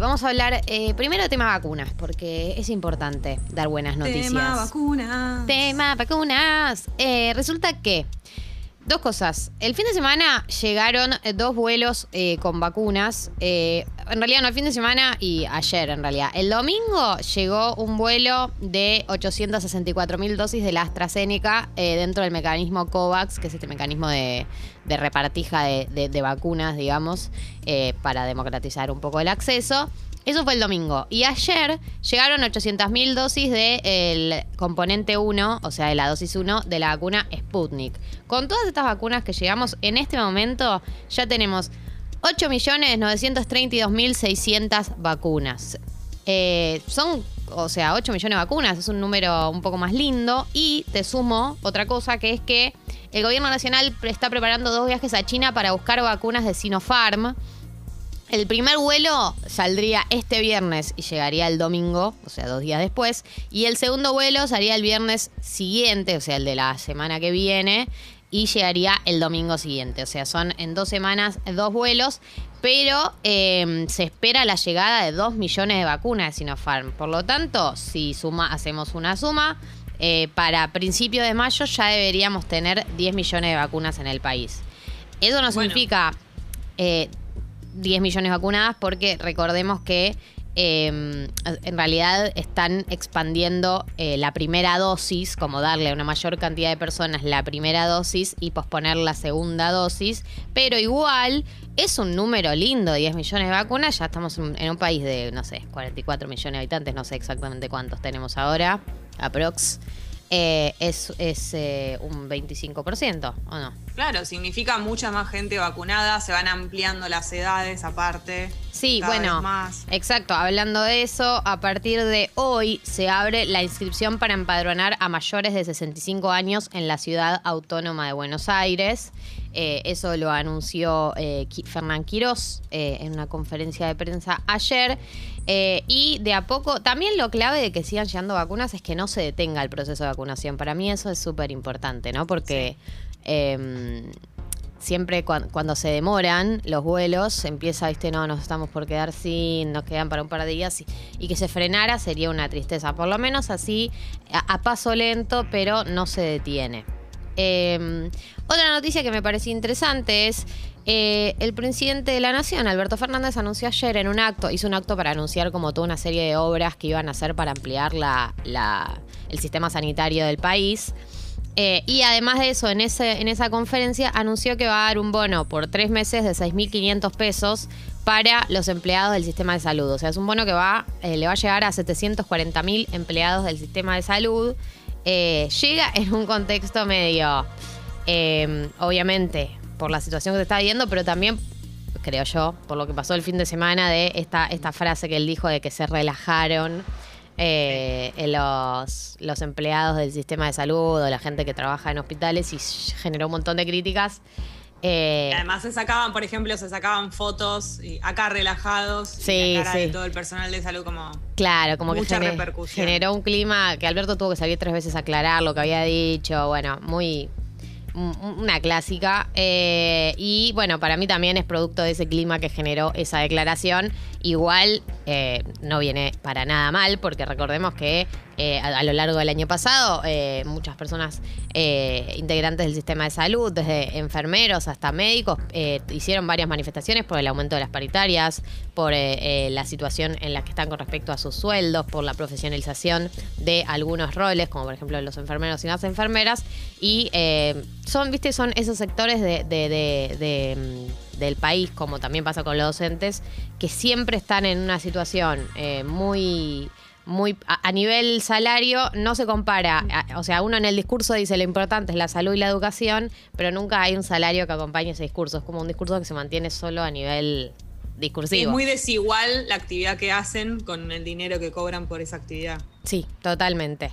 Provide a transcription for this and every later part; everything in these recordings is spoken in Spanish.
Vamos a hablar eh, primero de tema vacunas, porque es importante dar buenas noticias. Tema vacunas. Tema vacunas. Eh, resulta que, dos cosas. El fin de semana llegaron dos vuelos eh, con vacunas. Eh, en realidad no el fin de semana y ayer en realidad. El domingo llegó un vuelo de 864 mil dosis de la AstraZeneca eh, dentro del mecanismo COVAX, que es este mecanismo de, de repartija de, de- de vacunas, digamos, eh, para democratizar un poco el acceso. Eso fue el domingo. Y ayer llegaron 800.000 dosis del componente 1, o sea, de la dosis 1 de la vacuna Sputnik. Con todas estas vacunas que llegamos en este momento, ya tenemos 8.932.600 vacunas. Eh, son, o sea, 8 millones de vacunas, es un número un poco más lindo. Y te sumo otra cosa, que es que el gobierno nacional está preparando dos viajes a China para buscar vacunas de Sinopharm. El primer vuelo saldría este viernes y llegaría el domingo, o sea, dos días después. Y el segundo vuelo salía el viernes siguiente, o sea, el de la semana que viene, y llegaría el domingo siguiente. O sea, son en dos semanas dos vuelos, pero eh, se espera la llegada de dos millones de vacunas de Sinopharm. Por lo tanto, si suma, hacemos una suma, eh, para principios de mayo ya deberíamos tener 10 millones de vacunas en el país. Eso no Bueno. significa eh, 10 millones vacunadas porque recordemos que eh, en realidad están expandiendo eh, la primera dosis, como darle a una mayor cantidad de personas la primera dosis y posponer la segunda dosis, pero igual es un número lindo, 10 millones de vacunas, ya estamos en, en un país de, no sé, 44 millones de habitantes, no sé exactamente cuántos tenemos ahora, aprox. Eh, es es eh, un 25%, ¿o no? Claro, significa mucha más gente vacunada, se van ampliando las edades aparte. Sí, cada bueno, vez más. exacto. Hablando de eso, a partir de hoy se abre la inscripción para empadronar a mayores de 65 años en la ciudad autónoma de Buenos Aires. Eh, eso lo anunció eh, Fernán Quirós eh, en una conferencia de prensa ayer. Y de a poco, también lo clave de que sigan llegando vacunas es que no se detenga el proceso de vacunación. Para mí eso es súper importante, ¿no? Porque em, siempre cuan- cuando se demoran los vuelos, empieza, viste, no, nos estamos por quedar sin, nos quedan para un par de días y, y que se frenara sería una tristeza. Por lo menos así, a, a paso lento, pero no se detiene. Eh, otra noticia que me pareció interesante es eh, el presidente de la Nación, Alberto Fernández, anunció ayer en un acto, hizo un acto para anunciar como toda una serie de obras que iban a hacer para ampliar la- el sistema sanitario del país. Eh, y además de eso, en, ese, en esa conferencia anunció que va a dar un bono por tres meses de 6.500 pesos para los empleados del sistema de salud. O sea, es un bono que va, eh, le va a llegar a 740.000 empleados del sistema de salud. Eh, llega en un contexto medio, eh, obviamente, por la situación que se está viendo, pero también, creo yo, por lo que pasó el fin de semana de esta, esta frase que él dijo de que se relajaron eh, los, los empleados del sistema de salud o la gente que trabaja en hospitales y generó un montón de críticas. Eh, Y Además se sacaban, por ejemplo, se sacaban fotos y acá relajados. y Sí, la cara sí. de todo el personal de salud como. Claro, como Mucha que generó un clima que Alberto tuvo que salir tres veces a aclarar lo que había dicho. Bueno, muy. un- Una clásica. Eh, y bueno, para mí también es producto de ese clima que generó esa declaración. Igual eh, no viene para nada mal, porque recordemos que eh, a, lo largo del año pasado eh, muchas personas eh, integrantes del sistema de salud, desde enfermeros hasta médicos, hicieron varias manifestaciones por el aumento de las paritarias, por la situación en la que están con respecto a sus sueldos, por la profesionalización de algunos roles, como por ejemplo los enfermeros y las enfermeras. Y son, viste, son esos sectores de, mm, del país, como también pasa con los docentes, que siempre están en una situación muy muy a, a nivel salario no se compara, A- o sea, uno en el discurso dice lo importante es la salud y la educación, pero nunca hay un salario que acompañe ese discurso, es como un discurso que se mantiene solo a nivel discursivo. es muy desigual la actividad que hacen con el dinero que cobran por esa actividad. Sí, totalmente.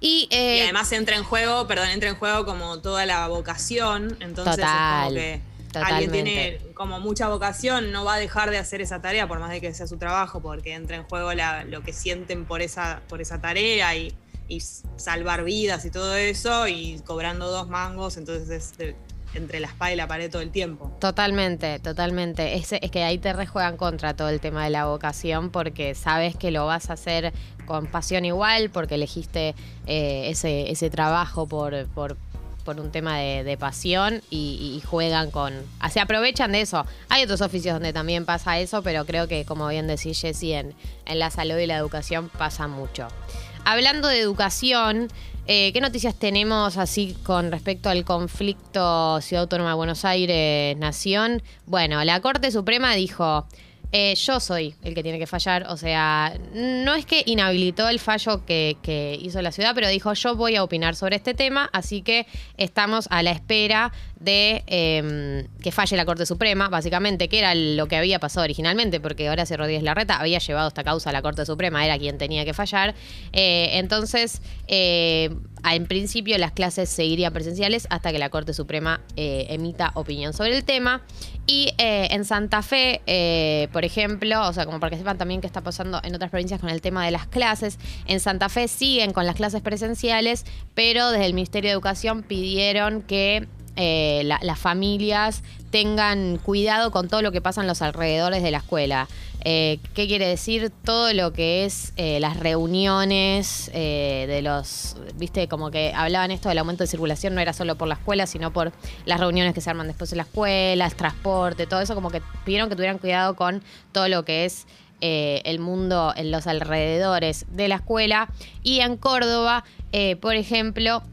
Y, eh, Y además entra en juego, perdón, entra en juego como toda la vocación. Entonces Total, es como que totalmente. alguien tiene como mucha vocación, no va a dejar de hacer esa tarea por más de que sea su trabajo, porque entra en juego la- lo que sienten por esa, por esa tarea y, y salvar vidas y todo eso, y cobrando dos mangos, entonces es de- entre la espada y la pared todo el tiempo. Totalmente, totalmente. Es, es que ahí te rejuegan contra todo el tema de la vocación porque sabes que lo vas a hacer con pasión igual, porque elegiste eh, ese, ese trabajo por, por, por un tema de, pasión y, juegan con. Se aprovechan de eso. Hay otros oficios donde también pasa eso, pero creo que, como bien decís, Jessy, en, en la salud y la educación pasa mucho. Hablando de educación, eh, ¿Qué noticias tenemos así con respecto al conflicto Ciudad Autónoma de Buenos Aires-Nación? Bueno, la Corte Suprema dijo, eh, yo soy el que tiene que fallar, o sea, no es que inhabilitó el fallo que, hizo la ciudad, pero dijo yo voy a opinar sobre este tema, así que estamos a la espera de em, que falle la Corte Suprema, básicamente, que era lo que había pasado originalmente, porque Horacio Rodríguez Larreta había llevado esta causa a la Corte Suprema, era quien tenía que fallar. Eh, entonces, eh, en principio las clases seguirían presenciales hasta que la Corte Suprema emita opinión sobre el tema. Y en Santa Fe, por ejemplo, o sea, como para que sepan también qué está pasando en otras provincias con el tema de las clases. En Santa Fe siguen con las clases presenciales, pero desde el Ministerio de Educación pidieron que eh, las familias tengan cuidado con todo lo que pasa en los alrededores de la escuela. Eh, ¿Qué quiere decir? Todo lo que es eh, las reuniones de los, viste, como que hablaban esto del aumento de circulación, no era solo por la escuela, sino por las reuniones que se arman después de la escuela, el transporte, todo eso, como que pidieron que tuvieran cuidado con todo lo que es el mundo en los alrededores de la escuela. Y en Córdoba, por ejemplo,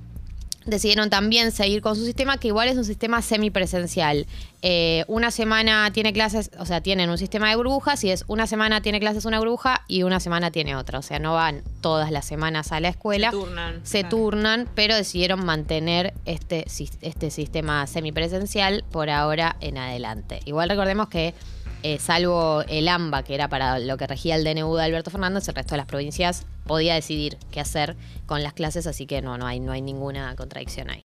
decidieron también seguir con su sistema, que igual es un sistema semipresencial. Eh, una semana tiene clases, o sea, tienen un sistema de burbujas y es una semana tiene clases una burbuja y una semana tiene otra. O sea, no van todas las semanas a la escuela. Se turnan. Se turnan, pero decidieron mantener este, este sistema semipresencial por ahora en adelante. Igual recordemos que eh, salvo el AMBA, que era para lo que regía el DNU de Alberto Fernández, el resto de las provincias podía decidir qué hacer con las clases, así que no, no hay, no hay ninguna contradicción ahí.